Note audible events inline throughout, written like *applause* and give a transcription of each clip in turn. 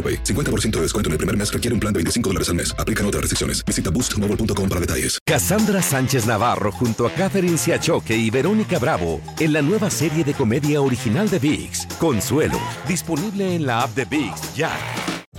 AroPay. 50% de descuento en el primer mes requiere un plan de 25 dólares al mes. Aplican otras restricciones. Visita boostmobile.com para detalles. Cassandra Sánchez Navarro junto a Catherine Siachoque y Verónica Bravo en la nueva serie de comedia original de VIX, Consuelo, disponible en la app de VIX ya.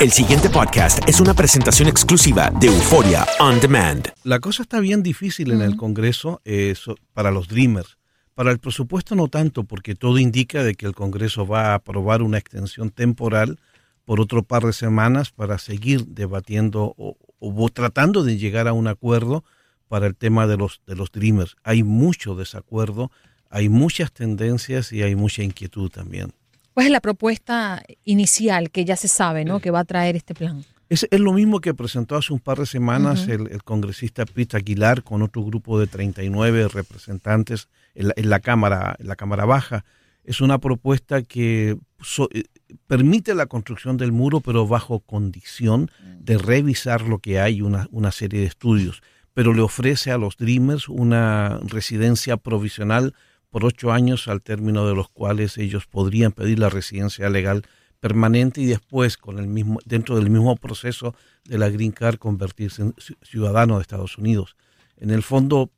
El siguiente podcast es una presentación exclusiva de Euforia On Demand. La cosa está bien difícil en el Congreso eh, so- para los Dreamers. Para el presupuesto no tanto, porque todo indica de que el Congreso va a aprobar una extensión temporal por otro par de semanas para seguir debatiendo o, o tratando de llegar a un acuerdo para el tema de los, de los Dreamers. Hay mucho desacuerdo, hay muchas tendencias y hay mucha inquietud también. ¿Cuál es la propuesta inicial que ya se sabe, ¿no? Que va a traer este plan. Es, es lo mismo que presentó hace un par de semanas el, el congresista Pete Aguilar con otro grupo de 39 representantes en la, en la cámara, en la cámara baja. Es una propuesta que so- eh, permite la construcción del muro, pero bajo condición de revisar lo que hay, una, una serie de estudios. Pero le ofrece a los Dreamers una residencia provisional por ocho años, al término de los cuales ellos podrían pedir la residencia legal permanente y después, con el mismo, dentro del mismo proceso de la Green Card, convertirse en ci- ciudadano de Estados Unidos. En el fondo,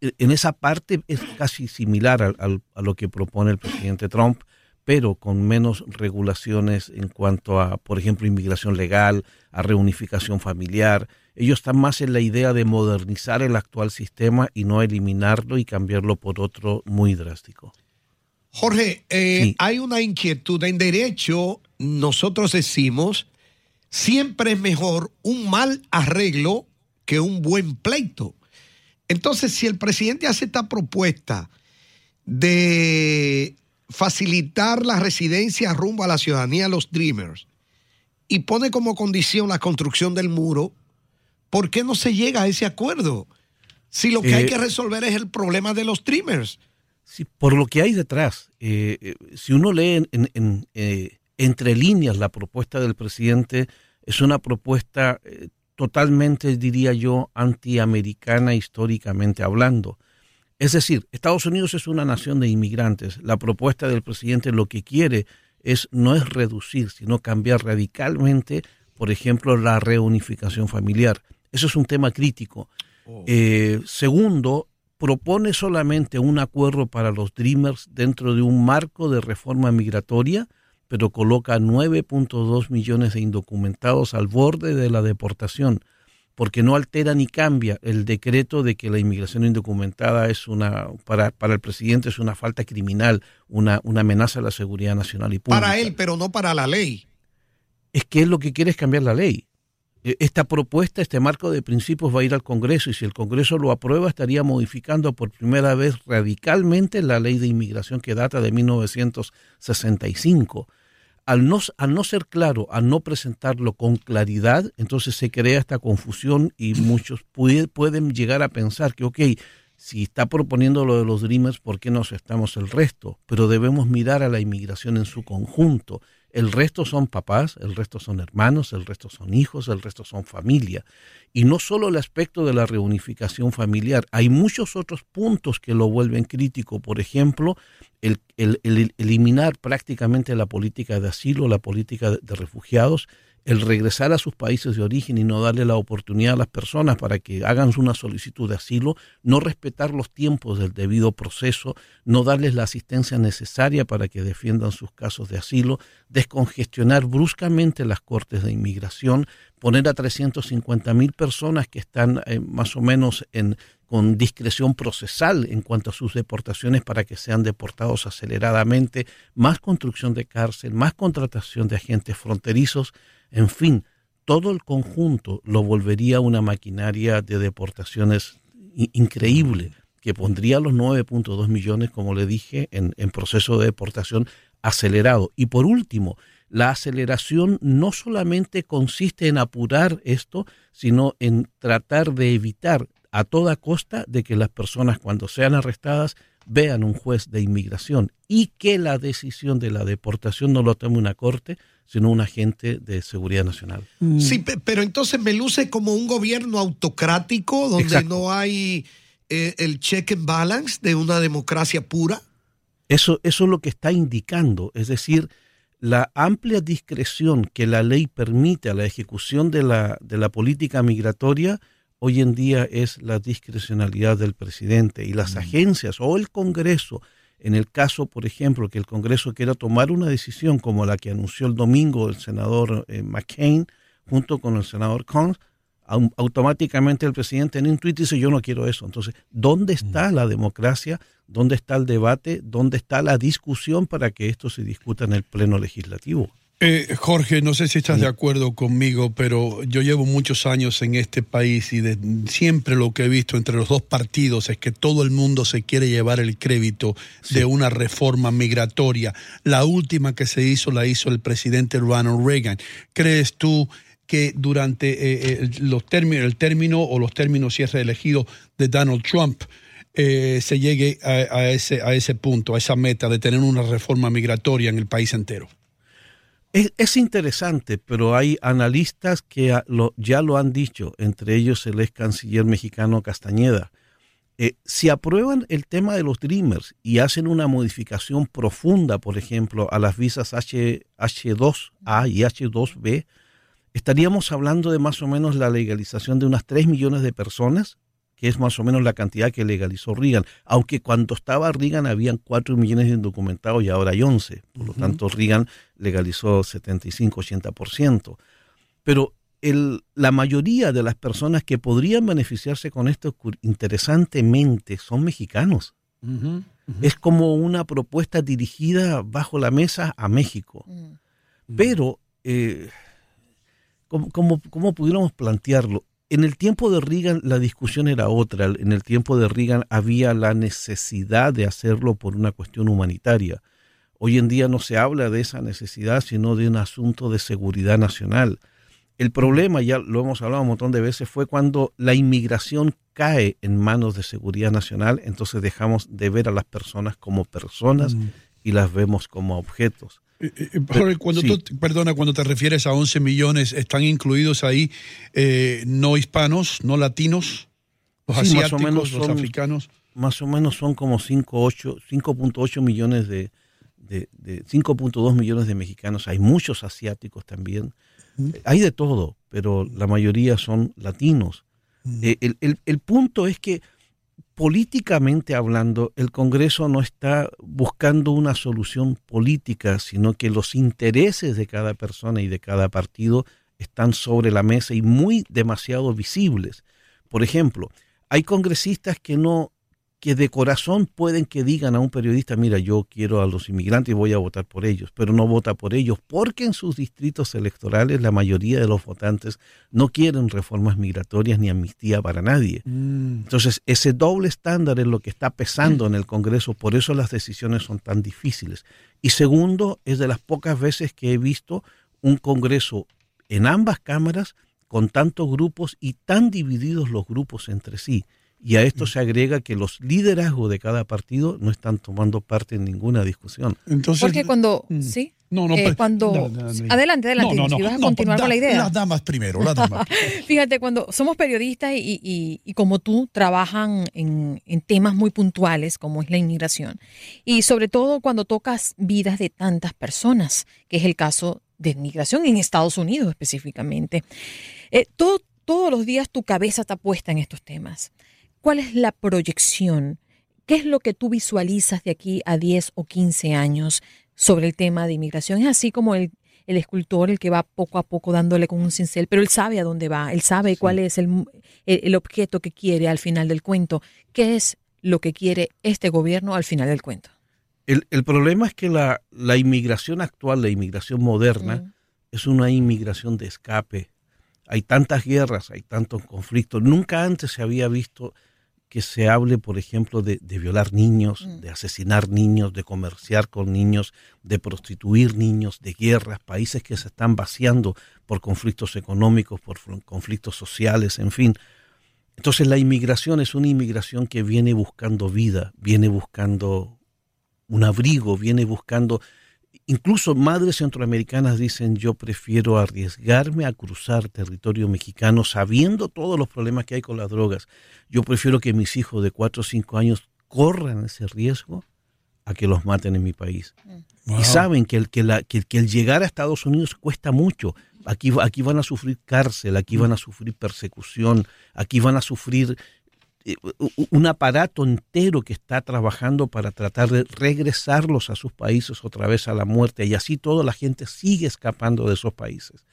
e- en esa parte es casi similar al- a lo que propone el presidente Trump, pero con menos regulaciones en cuanto a, por ejemplo, inmigración legal, a reunificación familiar. Ellos están más en la idea de modernizar el actual sistema y no eliminarlo y cambiarlo por otro muy drástico. Jorge, eh, Sí. hay una inquietud. En derecho, nosotros decimos, siempre es mejor un mal arreglo que un buen pleito. Entonces, si el presidente hace esta propuesta de facilitar la residencia rumbo a la ciudadanía de los Dreamers y pone como condición la construcción del muro, ¿por qué no se llega a ese acuerdo? Si lo que hay Eh, que resolver es el problema de los Dreamers. Sí, por lo que hay detrás. Eh, eh, si uno lee en, en- en, eh, entre líneas la propuesta del presidente, es una propuesta totalmente, diría yo, antiamericana históricamente hablando. Es decir, Estados Unidos es una nación de inmigrantes. La propuesta del presidente lo que quiere es no es reducir, sino cambiar radicalmente, por ejemplo, la reunificación familiar. Eso es un tema crítico. Eh, segundo, propone solamente un acuerdo para los Dreamers dentro de un marco de reforma migratoria, pero coloca 9.2 millones de indocumentados al borde de la deportación, porque no altera ni cambia el decreto de que la inmigración indocumentada es una, para, para el presidente es una falta criminal, una, una amenaza a la seguridad nacional y pública. Para él, pero no para la ley. Es que él lo que quiere es cambiar la ley. Eh, Esta propuesta, este marco de principios va a ir al Congreso y si el Congreso lo aprueba estaría modificando por primera vez radicalmente la ley de inmigración que data de 1965. Al no, al no ser claro, al no presentarlo con claridad, entonces se crea esta confusión y muchos puede- pueden llegar a pensar que, ok, si está proponiendo lo de los Dreamers, ¿por qué no aceptamos el resto? Pero debemos mirar a la inmigración en su conjunto El resto son papás, el resto son hermanos, el resto son hijos, el resto son familia. Y no solo el aspecto de la reunificación familiar, hay muchos otros puntos que lo vuelven crítico. Por ejemplo, el, eliminar prácticamente la política de asilo, la política de refugiados, el regresar a sus países de origen y no darle la oportunidad a las personas para que hagan una solicitud de asilo, no respetar los tiempos del debido proceso, no darles la asistencia necesaria para que defiendan sus casos de asilo, descongestionar bruscamente las cortes de inmigración, poner a 350 mil personas que están eh, más o menos en, con discreción procesal en cuanto a sus deportaciones para que sean deportados aceleradamente, más construcción de cárcel, más contratación de agentes fronterizos, en fin, todo el conjunto lo volvería una maquinaria de deportaciones increíble que pondría los 9.2 millones, como le dije, en, proceso de deportación acelerado. Y por último, la aceleración no solamente consiste en apurar esto, sino en tratar de evitar a toda costa de que las personas cuando sean arrestadas vean un juez de inmigración y que la decisión de la deportación no lo tome una corte, sino un agente de seguridad nacional. Mm. Sí, pero entonces me luce como un gobierno autocrático donde no hay eh, el check and balance de una democracia pura. Eso, eso es lo que está indicando, es decir, la amplia discreción que la ley permite a la ejecución de la, de la política migratoria hoy en día es la discrecionalidad del presidente y las mm. agencias o el Congreso en el caso, por ejemplo, que el Congreso quiera tomar una decisión como la que anunció el domingo el senador eh, McCain junto con el senador Combs, automáticamente el presidente en un tuit dice yo no quiero eso. Entonces, ¿dónde está mm. la democracia? ¿Dónde está el debate? ¿Dónde está la discusión para que esto se discuta en el Pleno Legislativo? Eh, Jorge, no sé si estás de acuerdo conmigo, pero yo llevo muchos años en este país y de, siempre lo que he visto entre los dos partidos es que todo el mundo se quiere llevar el crédito de una reforma migratoria. La última que se hizo la hizo el presidente Ronald Reagan. ¿Crees tú que durante eh, eh, los términos, el término o los términos si es reelegido de Donald Trump se llegue a, ese, a ese punto, a esa meta de tener una reforma migratoria en el país entero? Es, interesante, pero hay analistas que ya lo han dicho, entre ellos el ex canciller mexicano Castañeda. Eh, si aprueban el tema de los Dreamers y hacen una modificación profunda, por ejemplo, a las visas H, H2A y H2B, estaríamos hablando de más o menos la legalización de unas 3 millones de personas que es más o menos la cantidad que legalizó Reagan, aunque cuando estaba Reagan habían 4 millones de indocumentados y ahora hay 11, por lo tanto Reagan legalizó 75-80%. Pero el, la mayoría de las personas que podrían beneficiarse con esto interesantemente son mexicanos. Es como una propuesta dirigida bajo la mesa a México. Mm. Pero, eh, ¿cómo, cómo pudiéramos plantearlo? En el tiempo de Reagan la discusión era otra. En el tiempo de Reagan había la necesidad de hacerlo por una cuestión humanitaria. Hoy en día no se habla de esa necesidad, sino de un asunto de seguridad nacional. El problema, ya lo hemos hablado un montón de veces, fue cuando la inmigración cae en manos de seguridad nacional, entonces dejamos de ver a las personas como personas mm. y las vemos como objetos. Eh, eh, eh, cuando perdona, cuando te refieres a 11 millones, ¿están incluidos ahí no hispanos, no latinos, los asiáticos, los africanos? Más o menos son como 5.8 millones de, de, 5.2 millones de mexicanos. Hay muchos asiáticos también. Hay de todo, pero la mayoría son latinos. el, el, el punto es que políticamente hablando, el Congreso no está buscando una solución política, sino que los intereses de cada persona y de cada partido están sobre la mesa y muy demasiado visibles. Por ejemplo, hay congresistas que no que de corazón pueden que digan a un periodista, mira, yo quiero a los inmigrantes y voy a votar por ellos, pero no vota por ellos porque en sus distritos electorales la mayoría de los votantes no quieren reformas migratorias ni amnistía para nadie. Mm. Entonces, ese doble estándar es lo que está pesando en el Congreso, por eso las decisiones son tan difíciles. Y segundo, es de las pocas veces que he visto un Congreso en ambas cámaras con tantos grupos y tan divididos los grupos entre sí Y a esto se agrega que los liderazgos de cada partido no están tomando parte en ninguna discusión. Entonces, Porque cuando, mm. sí, No, no, eh, pero- cuando, no, no, no. adelante, adelante, No, no, si no, vas a no, continuar da- con la idea. Las damas primero, las damas. *laughs* Fíjate, cuando somos periodistas y, y- y como tú trabajan en, en temas muy puntuales como es la inmigración y sobre todo cuando tocas vidas de tantas personas, que es el caso de inmigración en Estados Unidos específicamente, eh, todo- todos los días tu cabeza está puesta en estos temas. ¿Cuál es la proyección? ¿Qué es lo que tú visualizas de aquí a 10 o 15 años sobre el tema de inmigración? Es así como el, el escultor, el que va poco a poco dándole con un cincel, pero él sabe a dónde va, él sabe cuál es el, el- el objeto que quiere al final del cuento. ¿Qué es lo que quiere este gobierno al final del cuento? El, el problema es que la, la inmigración actual, la inmigración moderna, es una inmigración de escape. Hay tantas guerras, hay tantos conflictos. Nunca antes se había visto que se hable, por ejemplo, de, de violar niños, de asesinar niños, de comerciar con niños, de prostituir niños, de guerras, países que se están vaciando por conflictos económicos, por fl- conflictos sociales, en fin. Entonces la inmigración es una inmigración que viene buscando vida, viene buscando un abrigo, viene buscando, incluso madres centroamericanas dicen yo prefiero arriesgarme a cruzar territorio mexicano sabiendo todos los problemas que hay con las drogas. Yo prefiero que mis hijos de 4 o 5 años corran ese riesgo a que los maten en mi país. Wow. Y saben que el, que, la, que, que el llegar a Estados Unidos cuesta mucho. Aquí, aquí van a sufrir cárcel, aquí van a sufrir persecución, aquí van a sufrir un aparato entero que está trabajando para tratar de regresarlos a sus países otra vez a la muerte y así toda la gente sigue escapando de esos países.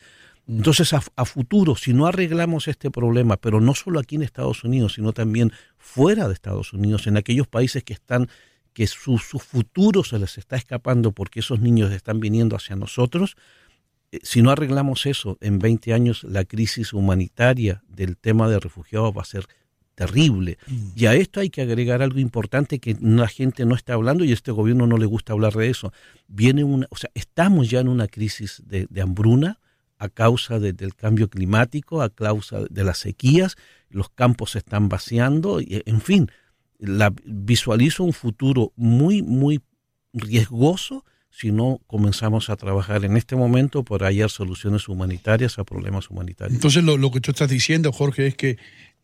Entonces, a, a futuro, si no arreglamos este problema, pero no solo aquí en Estados Unidos, sino también fuera de Estados Unidos, en aquellos países que están, que su, su futuro se les está escapando porque esos niños están viniendo hacia nosotros, eh, si no arreglamos eso, en 20 años la crisis humanitaria del tema de refugiados va a ser terrible. Y a esto hay que agregar algo importante que la gente no está hablando y a este gobierno no le gusta hablar de eso. Viene una, o sea, estamos ya en una crisis de, de hambruna a causa de- del cambio climático, a causa de las sequías, los campos se están vaciando, y, en fin, la, visualizo un futuro muy, muy riesgoso si no comenzamos a trabajar en este momento por hallar soluciones humanitarias a problemas humanitarios. Entonces lo, lo que tú estás diciendo, Jorge, es que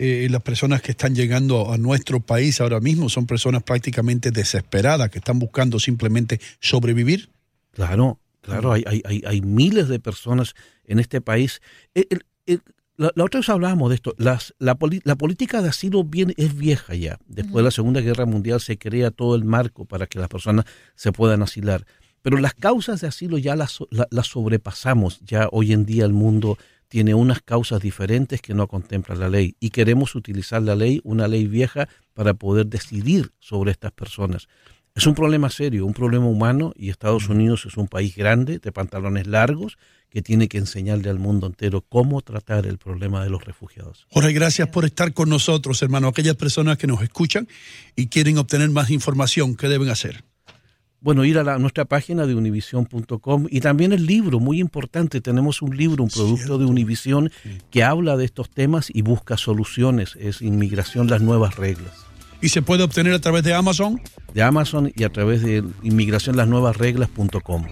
eh, las personas que están llegando a nuestro país ahora mismo son personas prácticamente desesperadas, que están buscando simplemente sobrevivir. Claro, claro, hay, hay, hay, hay miles de personas en este país. El- el- el- la, la otra vez hablábamos de esto, las, la, poli- la política de asilo bien, es vieja ya. Después de la Segunda Guerra Mundial se crea todo el marco para que las personas se puedan asilar. Pero las causas de asilo ya las, las sobrepasamos. Ya hoy en día el mundo tiene unas causas diferentes que no contempla la ley y queremos utilizar la ley, una ley vieja, para poder decidir sobre estas personas. Es un problema serio, un problema humano y Estados Unidos es un país grande, de pantalones largos, que tiene que enseñarle al mundo entero cómo tratar el problema de los refugiados. Jorge, gracias por estar con nosotros, hermano. Aquellas personas que nos escuchan y quieren obtener más información, ¿qué deben hacer? Bueno, ir a la- nuestra página de univision.com y también el libro, muy importante, tenemos un libro, un producto de Univision que habla de estos temas y busca soluciones, es Inmigración, las nuevas reglas. ¿Y se puede obtener a través de Amazon? De Amazon y a través de Inmigración, las nuevas reglas.com.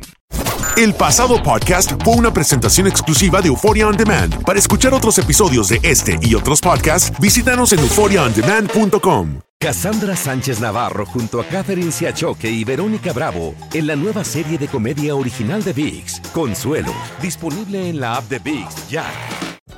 El pasado podcast fue una presentación exclusiva de Euphoria On Demand. Para escuchar otros episodios de este y otros podcasts, visítanos en euphoriaondemand.com. Cassandra Sánchez Navarro junto a Catherine Siachoque y Verónica Bravo en la nueva serie de comedia original de VIX, Consuelo, disponible en la app de VIX ya.